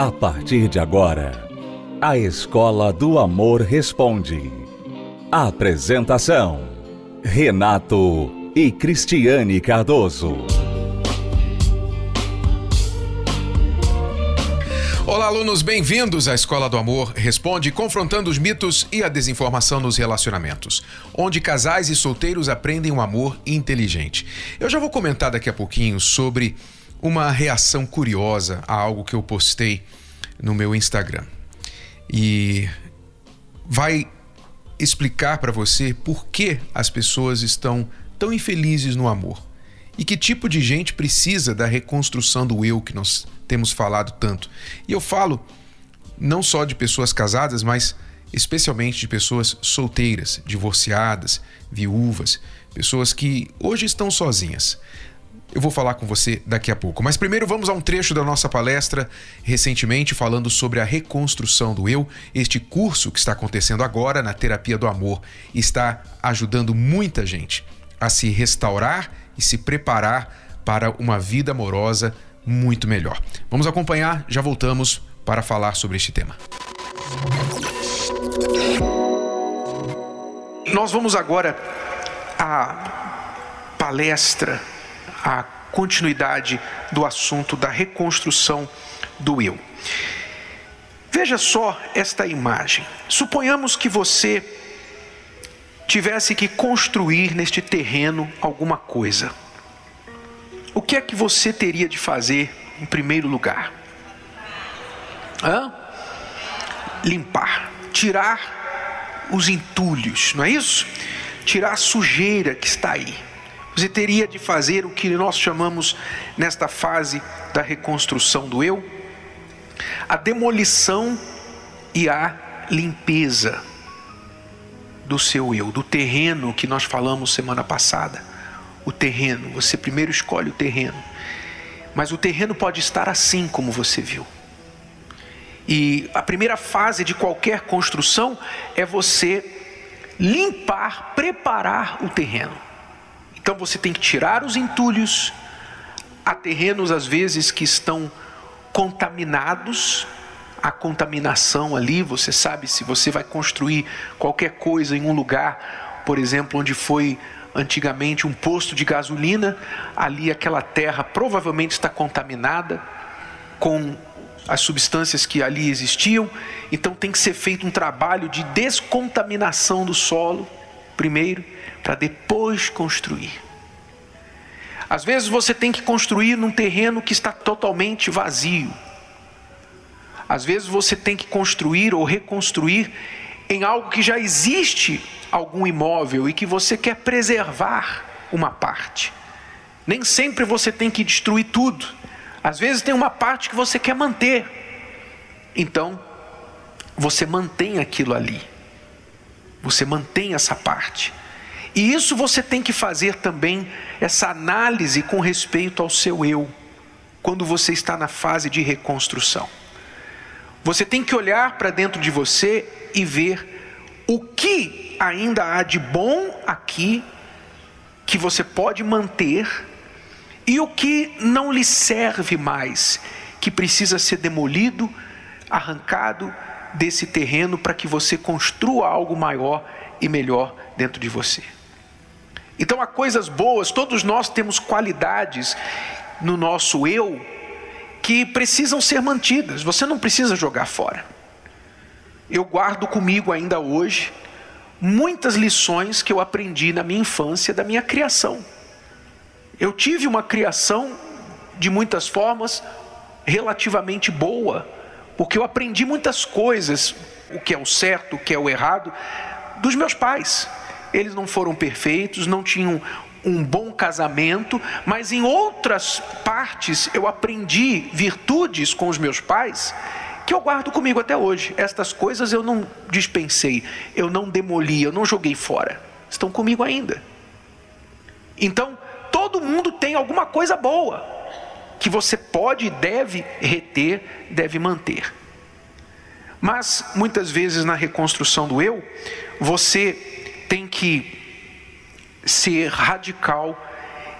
A partir de agora, a Escola do Amor Responde. Apresentação: Renato e Cristiane Cardoso. Olá, alunos, bem-vindos à Escola do Amor Responde, confrontando os mitos e a desinformação nos relacionamentos, onde casais e solteiros aprendem um amor inteligente. Eu já vou comentar daqui a pouquinho sobre uma reação curiosa a algo que eu postei no meu Instagram. E vai explicar para você por que as pessoas estão tão infelizes no amor e que tipo de gente precisa da reconstrução do eu que nós temos falado tanto. E eu falo não só de pessoas casadas, mas especialmente de pessoas solteiras, divorciadas, viúvas, pessoas que hoje estão sozinhas. Eu vou falar com você daqui a pouco. Mas primeiro vamos a um trecho da nossa palestra recentemente falando sobre a reconstrução do eu. Este curso que está acontecendo agora na terapia do amor está ajudando muita gente a se restaurar e se preparar para uma vida amorosa muito melhor. Vamos acompanhar, já voltamos para falar sobre este tema. Nós vamos agora à palestra a continuidade do assunto da reconstrução do eu. Veja só esta imagem. Suponhamos que você tivesse que construir neste terreno alguma coisa. O que é que você teria de fazer em primeiro lugar? Hã? Limpar, tirar os entulhos, não é isso? Tirar a sujeira que está aí. Você teria de fazer o que nós chamamos nesta fase da reconstrução do eu, a demolição e a limpeza do seu eu, do terreno que nós falamos semana passada. O terreno, você primeiro escolhe o terreno. Mas o terreno pode estar assim como você viu. E a primeira fase de qualquer construção é você limpar, preparar o terreno. Então você tem que tirar os entulhos. Há terrenos, às vezes, que estão contaminados. A contaminação ali, você sabe, se você vai construir qualquer coisa em um lugar, por exemplo, onde foi antigamente um posto de gasolina, ali aquela terra provavelmente está contaminada com as substâncias que ali existiam, então tem que ser feito um trabalho de descontaminação do solo primeiro para depois construir. Às vezes você tem que construir num terreno que está totalmente vazio. Às vezes você tem que construir ou reconstruir em algo que já existe algum imóvel e que você quer preservar uma parte. Nem sempre você tem que destruir tudo. Às vezes tem uma parte que você quer manter. Então, você mantém aquilo ali. Você mantém essa parte. E isso você tem que fazer também, essa análise com respeito ao seu eu, quando você está na fase de reconstrução. Você tem que olhar para dentro de você e ver o que ainda há de bom aqui, que você pode manter, e o que não lhe serve mais, que precisa ser demolido, arrancado desse terreno para que você construa algo maior e melhor dentro de você. Então há coisas boas, todos nós temos qualidades no nosso eu que precisam ser mantidas, você não precisa jogar fora. Eu guardo comigo ainda hoje muitas lições que eu aprendi na minha infância, da minha criação. Eu tive uma criação de muitas formas relativamente boa, porque eu aprendi muitas coisas, o que é o certo, o que é o errado, dos meus pais. Eles não foram perfeitos, não tinham um bom casamento, mas em outras partes eu aprendi virtudes com os meus pais que eu guardo comigo até hoje. Estas coisas eu não dispensei, eu não demoli, eu não joguei fora. Estão comigo ainda. Então, todo mundo tem alguma coisa boa que você pode e deve reter, deve manter. Mas muitas vezes na reconstrução do eu, você tem que ser radical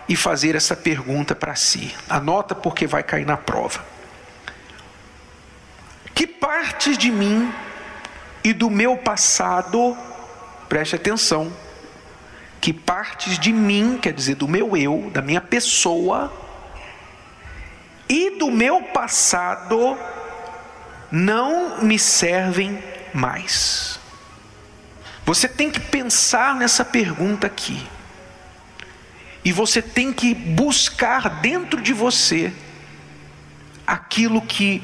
e fazer essa pergunta para si. Anota porque vai cair na prova. partes de mim e do meu passado, preste atenção, que partes de mim, quer dizer, do meu eu, da minha pessoa, e do meu passado não me servem mais. Você tem que pensar nessa pergunta aqui. E você tem que buscar dentro de você aquilo que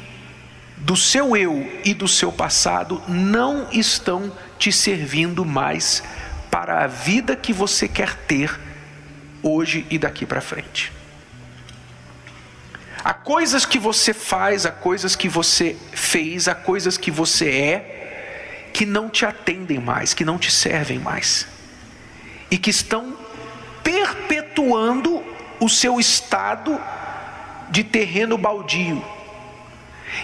do seu eu e do seu passado não estão te servindo mais para a vida que você quer ter hoje e daqui para frente. Há coisas que você faz, há coisas que você fez, há coisas que você é, que não te atendem mais, que não te servem mais, e que estão perpetuando o seu estado de terreno baldio,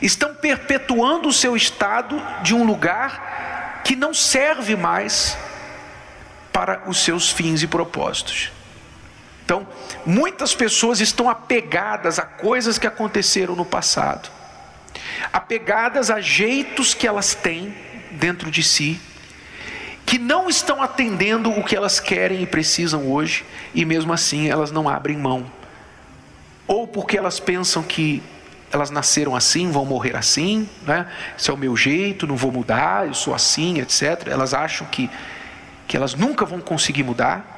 estão perpetuando o seu estado de um lugar que não serve mais para os seus fins e propósitos. Muitas pessoas estão apegadas a coisas que aconteceram no passado, apegadas a jeitos que elas têm dentro de si, que não estão atendendo o que elas querem e precisam hoje, e mesmo assim elas não abrem mão. Ou porque elas pensam que elas nasceram assim, vão morrer assim, né? Esse é o meu jeito, não vou mudar, eu sou assim, etc. Elas acham que, que elas nunca vão conseguir mudar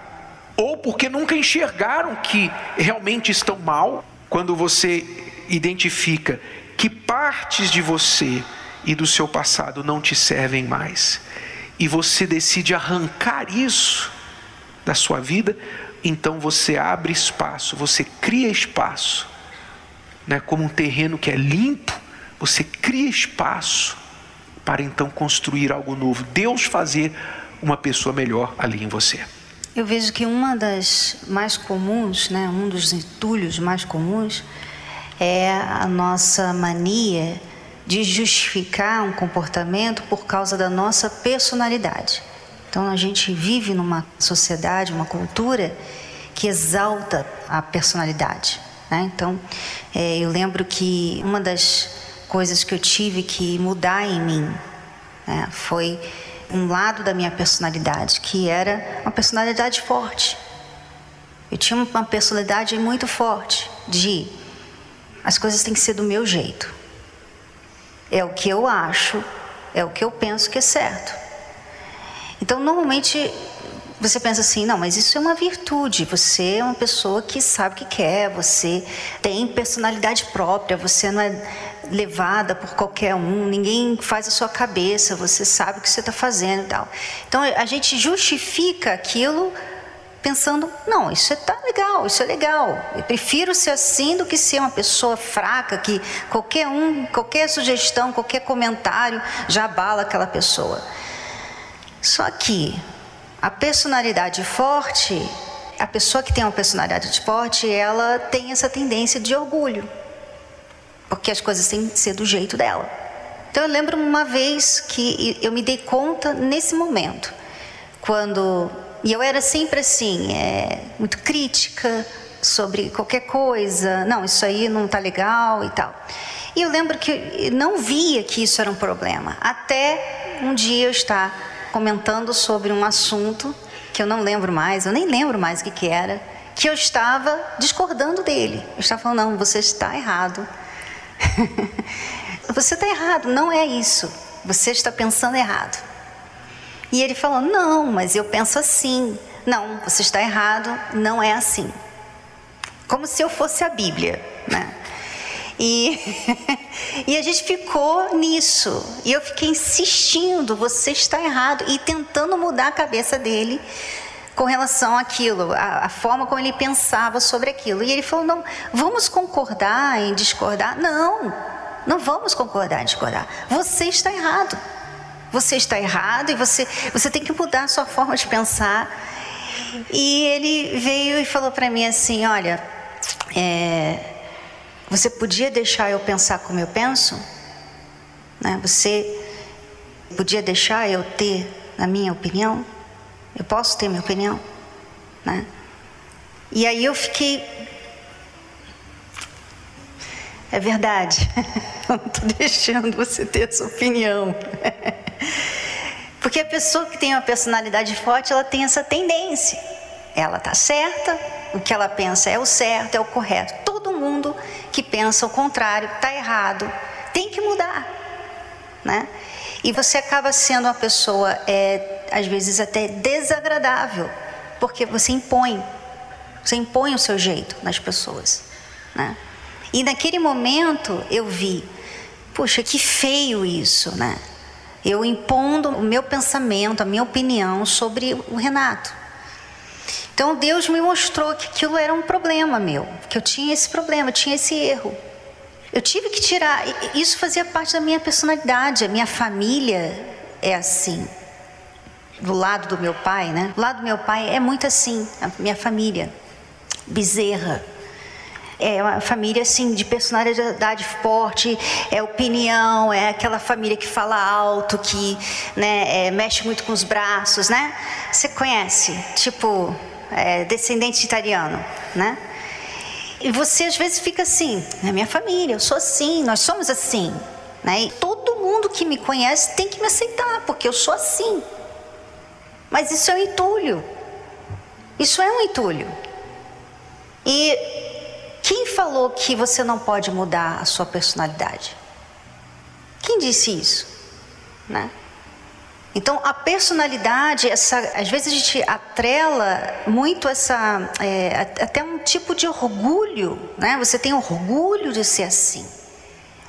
ou porque nunca enxergaram que realmente estão mal, quando você identifica que partes de você e do seu passado não te servem mais, e você decide arrancar isso da sua vida, então você abre espaço, você cria espaço, né, como um terreno que é limpo, você cria espaço para então construir algo novo, Deus fazer uma pessoa melhor ali em você. Eu vejo que uma das mais comuns, né, um dos entulhos mais comuns, é a nossa mania de justificar um comportamento por causa da nossa personalidade. Então a gente vive numa sociedade, uma cultura que exalta a personalidade. Né? Então é, eu lembro que uma das coisas que eu tive que mudar em mim né, foi um lado da minha personalidade, que era uma personalidade forte. Eu tinha uma personalidade muito forte de as coisas têm que ser do meu jeito. É o que eu acho, é o que eu penso que é certo. Então, normalmente você pensa assim, não, mas isso é uma virtude. Você é uma pessoa que sabe o que quer, você tem personalidade própria, você não é levada por qualquer um, ninguém faz a sua cabeça, você sabe o que você está fazendo e tal. Então a gente justifica aquilo pensando, não, isso é tá legal, isso é legal. Eu prefiro ser assim do que ser uma pessoa fraca que qualquer um, qualquer sugestão, qualquer comentário já abala aquela pessoa. Só que a personalidade forte, a pessoa que tem uma personalidade forte, ela tem essa tendência de orgulho porque as coisas têm que ser do jeito dela. Então eu lembro uma vez que eu me dei conta nesse momento, quando e eu era sempre assim, é, muito crítica sobre qualquer coisa, não, isso aí não está legal e tal. E eu lembro que não via que isso era um problema, até um dia eu estar comentando sobre um assunto que eu não lembro mais, eu nem lembro mais o que, que era, que eu estava discordando dele. Eu estava falando, não, você está errado Você está errado, não é isso. Você está pensando errado. E ele falou: Não, mas eu penso assim. Não, você está errado, não é assim. Como se eu fosse a Bíblia, né? E, e a gente ficou nisso. E eu fiquei insistindo: você está errado. E tentando mudar a cabeça dele com relação àquilo, a, a, forma como ele pensava sobre aquilo. E ele falou: não, vamos concordar em discordar? Não, não vamos concordar em discordar. Você está errado. Você está errado e você, você tem que mudar a sua forma de pensar. E ele veio e falou para mim assim: olha, é, você podia deixar eu pensar como eu penso? Né? Você podia deixar eu ter a minha opinião? Eu posso ter minha opinião, né? E aí eu fiquei. É verdade. Eu não estou deixando você ter essa opinião. Porque a pessoa que tem uma personalidade forte, ela tem essa tendência. Ela está certa, o que ela pensa é o certo, é o correto. Todo mundo que pensa o contrário está errado, tem que mudar, né? E você acaba sendo uma pessoa, é, às vezes até desagradável, porque você impõe, você impõe o seu jeito nas pessoas, né? E naquele momento eu vi, puxa, que feio isso, né? Eu impondo o meu pensamento, a minha opinião sobre o Renato. Então Deus me mostrou que aquilo era um problema meu, que eu tinha esse problema, eu tinha esse erro. Eu tive que tirar, isso fazia parte da minha personalidade, a minha família é assim. Do lado do meu pai, né? Do lado do meu pai é muito assim, a minha família. Bezerra, é uma família assim de personalidade forte, é opinião, é aquela família que fala alto, que né, é, mexe muito com os braços, né? Você conhece, tipo é, descendente italiano, né? E você às vezes fica assim, na minha família, eu sou assim, nós somos assim, né? E todo mundo que me conhece tem que me aceitar, porque eu sou assim. Mas isso é um entulho. Isso é um entulho. E quem falou que você não pode mudar a sua personalidade? Quem disse isso? Né? Então, a personalidade, essa, às vezes a gente atrela muito essa, é, até um tipo de orgulho, né? Você tem orgulho de ser assim,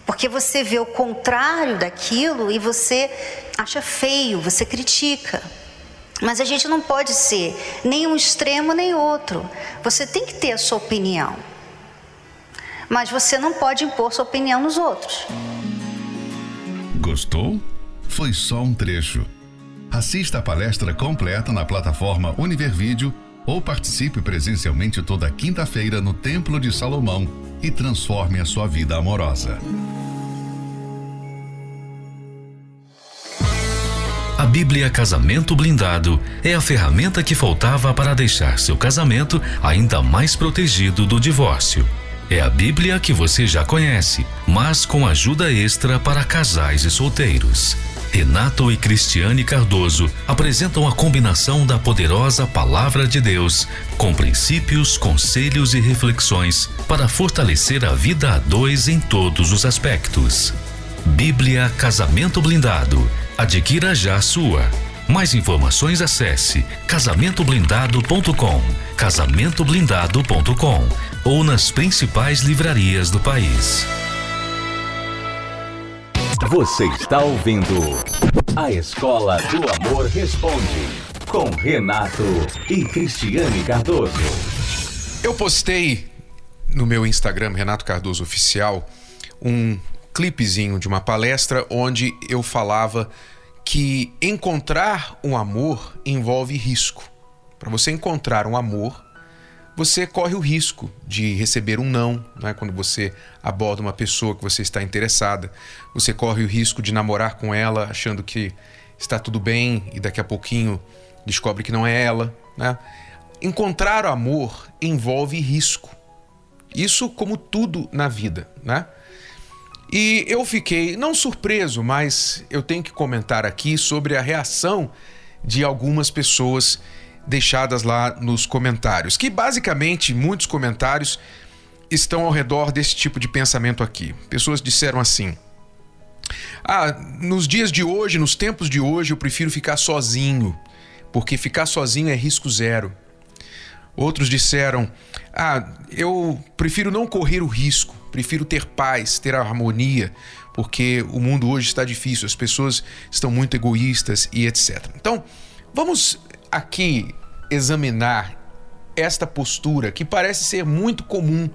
porque você vê o contrário daquilo e você acha feio, você critica. Mas a gente não pode ser nem um extremo nem outro. Você tem que ter a sua opinião mas você não pode impor sua opinião nos outros. Gostou? Foi só um trecho. Assista a palestra completa na plataforma Univervídeo ou participe presencialmente toda quinta-feira no Templo de Salomão e transforme a sua vida amorosa. Bíblia Casamento Blindado é a ferramenta que faltava para deixar seu casamento ainda mais protegido do divórcio. É a Bíblia que você já conhece, mas com ajuda extra para casais e solteiros. Renato e Cristiane Cardoso apresentam a combinação da poderosa Palavra de Deus com princípios, conselhos e reflexões para fortalecer a vida a dois em todos os aspectos. Bíblia Casamento Blindado. Adquira já a sua. Mais informações acesse casamentoblindado.com, casamentoblindado.com ou nas principais livrarias do país. Você está ouvindo A Escola do Amor Responde com Renato e Cristiane Cardoso. Eu postei no meu Instagram Renato Cardoso Oficial um clipezinho de uma palestra onde eu falava que encontrar um amor envolve risco. Para você encontrar um amor, você corre o risco de receber um não, né? quando você aborda uma pessoa que você está interessada. Você corre o risco de namorar com ela achando que está tudo bem e daqui a pouquinho descobre que não é ela. Né? Encontrar o amor envolve risco. Isso como tudo na vida, né? E eu fiquei não surpreso, mas eu tenho que comentar aqui sobre a reação de algumas pessoas deixadas lá nos comentários, que basicamente muitos comentários estão ao redor desse tipo de pensamento aqui. Pessoas disseram assim: Ah, nos dias de hoje, nos tempos de hoje, eu prefiro ficar sozinho, porque ficar sozinho é risco zero. Outros disseram: Ah, eu prefiro não correr o risco, prefiro ter paz, ter harmonia, porque o mundo hoje está difícil, as pessoas estão muito egoístas e etc. Então, vamos aqui examinar esta postura que parece ser muito comum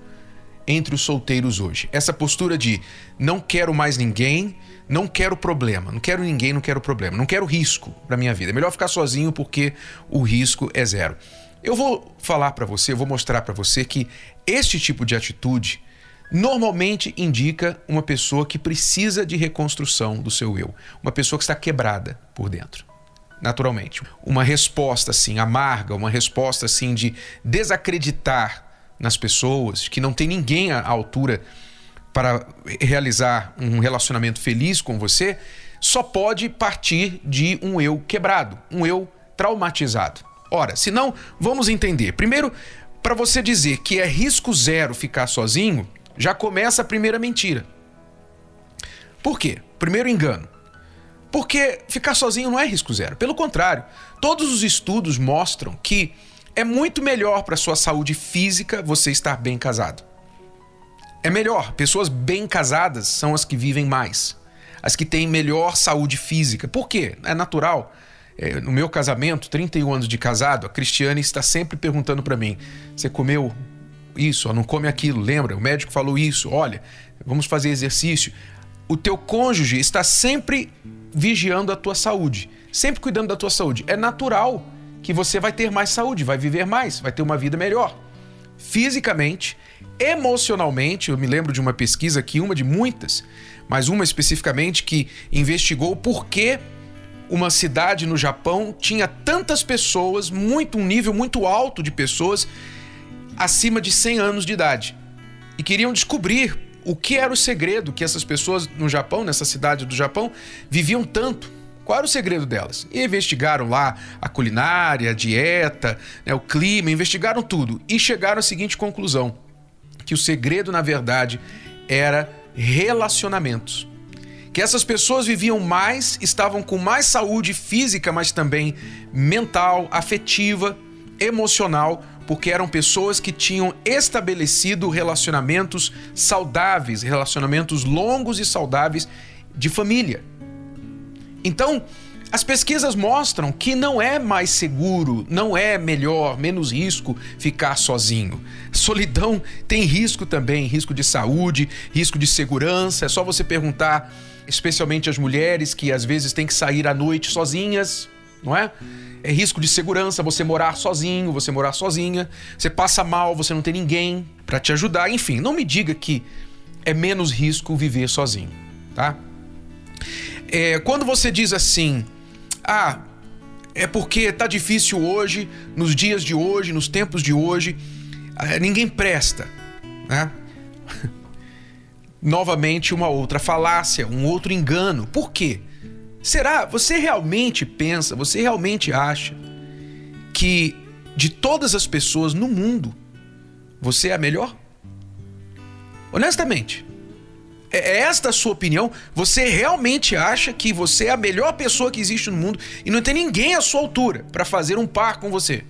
entre os solteiros hoje. Essa postura de não quero mais ninguém, não quero problema, não quero ninguém, não quero problema, não quero risco para minha vida. É melhor ficar sozinho porque o risco é zero. Eu vou falar para você, eu vou mostrar para você que este tipo de atitude normalmente indica uma pessoa que precisa de reconstrução do seu eu, uma pessoa que está quebrada por dentro naturalmente. Uma resposta assim amarga, uma resposta assim de desacreditar nas pessoas, que não tem ninguém à altura para realizar um relacionamento feliz com você, só pode partir de um eu quebrado, um eu traumatizado. Ora, se não, vamos entender. Primeiro, para você dizer que é risco zero ficar sozinho, já começa a primeira mentira. Por quê? Primeiro engano. Porque ficar sozinho não é risco zero. Pelo contrário, todos os estudos mostram que é muito melhor para sua saúde física você estar bem casado. É melhor. Pessoas bem casadas são as que vivem mais, as que têm melhor saúde física. Por quê? É natural. É, no meu casamento, 31 anos de casado, a Cristiane está sempre perguntando para mim: você comeu isso, não come aquilo, lembra? O médico falou isso, olha, vamos fazer exercício. O teu cônjuge está sempre vigiando a tua saúde, sempre cuidando da tua saúde. É natural que você vai ter mais saúde, vai viver mais, vai ter uma vida melhor. Fisicamente, emocionalmente, eu me lembro de uma pesquisa aqui, uma de muitas, mas uma especificamente que investigou por que uma cidade no Japão tinha tantas pessoas, muito um nível muito alto de pessoas acima de 100 anos de idade. E queriam descobrir o que era o segredo que essas pessoas no Japão, nessa cidade do Japão, viviam tanto. Qual era o segredo delas? E investigaram lá a culinária, a dieta, né, o clima, investigaram tudo e chegaram à seguinte conclusão: que o segredo, na verdade, era relacionamentos que essas pessoas viviam mais, estavam com mais saúde física, mas também mental, afetiva, emocional, porque eram pessoas que tinham estabelecido relacionamentos saudáveis, relacionamentos longos e saudáveis de família. Então, as pesquisas mostram que não é mais seguro, não é melhor, menos risco ficar sozinho. Solidão tem risco também, risco de saúde, risco de segurança. É só você perguntar especialmente as mulheres que às vezes têm que sair à noite sozinhas, não é? É risco de segurança você morar sozinho, você morar sozinha, você passa mal, você não tem ninguém para te ajudar, enfim, não me diga que é menos risco viver sozinho, tá? É, quando você diz assim, ah, é porque tá difícil hoje, nos dias de hoje, nos tempos de hoje, ah, ninguém presta, né? novamente uma outra falácia, um outro engano. Por quê? Será? Você realmente pensa, você realmente acha que de todas as pessoas no mundo, você é a melhor? Honestamente, é, é esta a sua opinião? Você realmente acha que você é a melhor pessoa que existe no mundo e não tem ninguém à sua altura para fazer um par com você?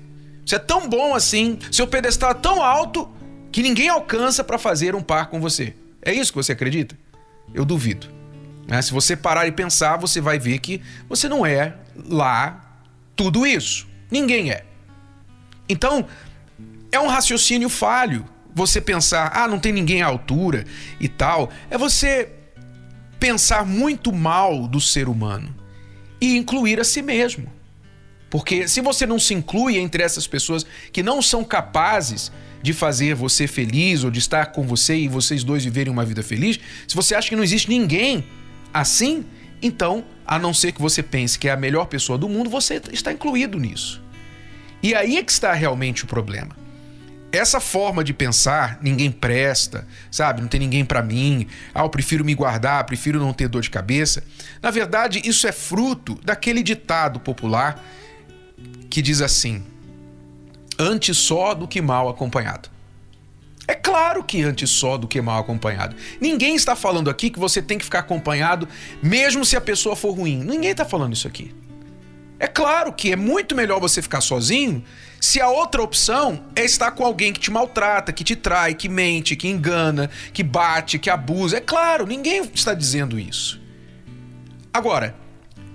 Você é tão bom assim, seu pedestal é tão alto que ninguém alcança para fazer um par com você. É isso que você acredita? Eu duvido. Né? Se você parar e pensar, você vai ver que você não é lá tudo isso. Ninguém é. Então, é um raciocínio falho você pensar, ah, não tem ninguém à altura e tal. É você pensar muito mal do ser humano e incluir a si mesmo. Porque se você não se inclui entre essas pessoas que não são capazes de fazer você feliz ou de estar com você e vocês dois viverem uma vida feliz, se você acha que não existe ninguém assim, então, a não ser que você pense que é a melhor pessoa do mundo, você está incluído nisso. E aí é que está realmente o problema. Essa forma de pensar, ninguém presta, sabe? Não tem ninguém para mim. Ah, eu prefiro me guardar, prefiro não ter dor de cabeça. Na verdade, isso é fruto daquele ditado popular que diz assim: antes só do que mal acompanhado. É claro que antes só do que mal acompanhado. Ninguém está falando aqui que você tem que ficar acompanhado mesmo se a pessoa for ruim. Ninguém está falando isso aqui. É claro que é muito melhor você ficar sozinho se a outra opção é estar com alguém que te maltrata, que te trai, que mente, que engana, que bate, que abusa. É claro, ninguém está dizendo isso. Agora,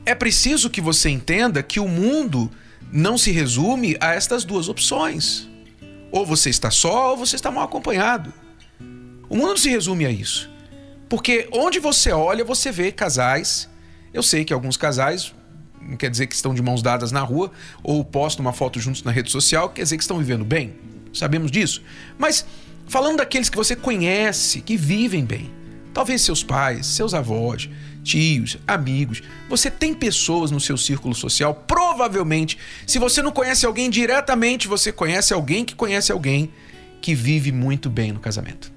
é preciso que você entenda que o mundo não se resume a estas duas opções. Ou você está só ou você está mal acompanhado. O mundo não se resume a isso. Porque onde você olha, você vê casais. Eu sei que alguns casais não quer dizer que estão de mãos dadas na rua ou postam uma foto juntos na rede social, quer dizer que estão vivendo bem. Sabemos disso. Mas falando daqueles que você conhece, que vivem bem, talvez seus pais, seus avós, tios, amigos. Você tem pessoas no seu círculo social, provavelmente, se você não conhece alguém diretamente, você conhece alguém que conhece alguém que vive muito bem no casamento.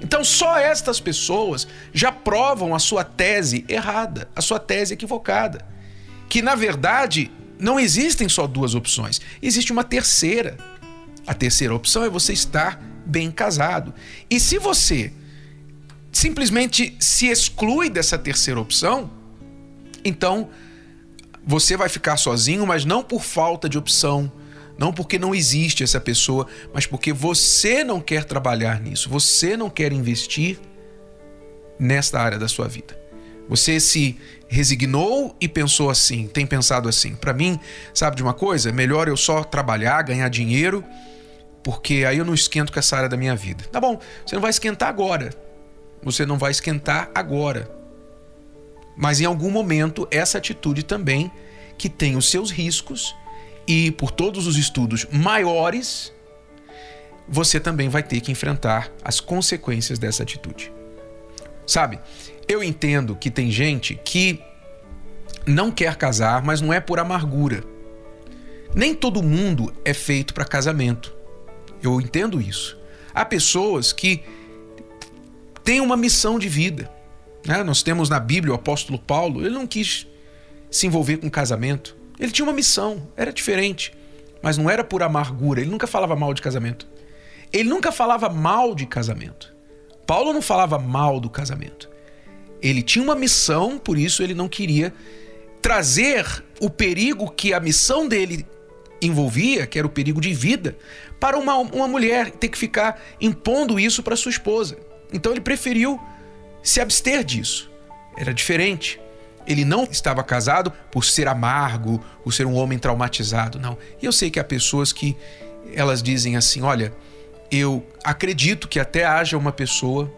Então, só estas pessoas já provam a sua tese errada, a sua tese equivocada. Que, na verdade, não existem só duas opções, existe uma terceira. A terceira opção é você estar bem casado. E se você simplesmente se exclui dessa terceira opção, então você vai ficar sozinho, mas não por falta de opção, não porque não existe essa pessoa, mas porque você não quer trabalhar nisso, você não quer investir nesta área da sua vida. Você se resignou e pensou assim, tem pensado assim. Para mim, sabe de uma coisa? Melhor eu só trabalhar, ganhar dinheiro, porque aí eu não esquento com essa área da minha vida. Tá bom, você não vai esquentar agora. Você não vai esquentar agora. Mas em algum momento, essa atitude também, que tem os seus riscos, e por todos os estudos maiores, você também vai ter que enfrentar as consequências dessa atitude. Sabe, eu entendo que tem gente que não quer casar, mas não é por amargura. Nem todo mundo é feito para casamento. Eu entendo isso. Há pessoas que têm uma missão de vida. Né? Nós temos na Bíblia o apóstolo Paulo, ele não quis se envolver com casamento. Ele tinha uma missão, era diferente, mas não era por amargura. Ele nunca falava mal de casamento. Ele nunca falava mal de casamento. Paulo não falava mal do casamento. Ele tinha uma missão, por isso ele não queria trazer o perigo que a missão dele envolvia, que era o perigo de vida, para uma, uma mulher ter que ficar impondo isso para sua esposa. Então ele preferiu se abster disso. Era diferente. Ele não estava casado por ser amargo, por ser um homem traumatizado, não. E eu sei que há pessoas que elas dizem assim: olha, eu acredito que até haja uma pessoa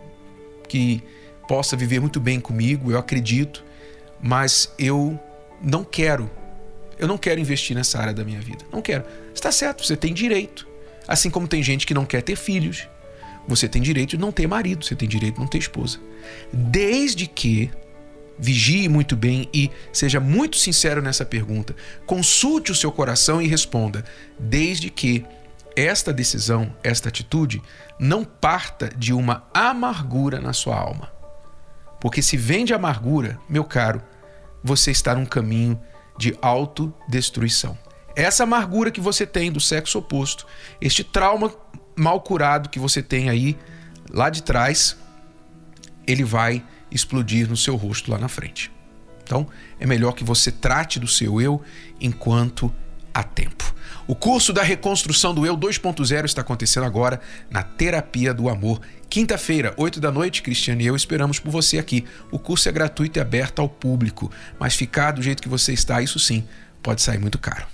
que possa viver muito bem comigo, eu acredito, mas eu não quero. Eu não quero investir nessa área da minha vida. Não quero. Está certo, você tem direito. Assim como tem gente que não quer ter filhos, você tem direito de não ter marido, você tem direito de não ter esposa. Desde que vigie muito bem e seja muito sincero nessa pergunta. Consulte o seu coração e responda, desde que esta decisão, esta atitude, não parta de uma amargura na sua alma. Porque se vem de amargura, meu caro, você está num caminho de autodestruição. Essa amargura que você tem do sexo oposto, este trauma mal curado que você tem aí lá de trás, ele vai explodir no seu rosto lá na frente. Então, é melhor que você trate do seu eu enquanto há tempo. O curso da reconstrução do eu 2.0 está acontecendo agora na Terapia do Amor. Quinta-feira, 8 da noite, Cristiane e eu esperamos por você aqui. O curso é gratuito e aberto ao público, mas ficar do jeito que você está, isso sim, pode sair muito caro.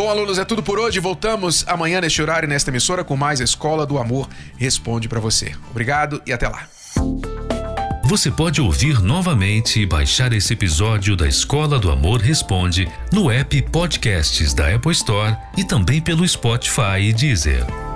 Bom, alunos, é tudo por hoje. Voltamos amanhã neste horário nesta emissora com mais Escola do Amor Responde para você. Obrigado e até lá. Você pode ouvir novamente e baixar esse episódio da Escola do Amor Responde no app Podcasts da Apple Store e também pelo Spotify e Deezer.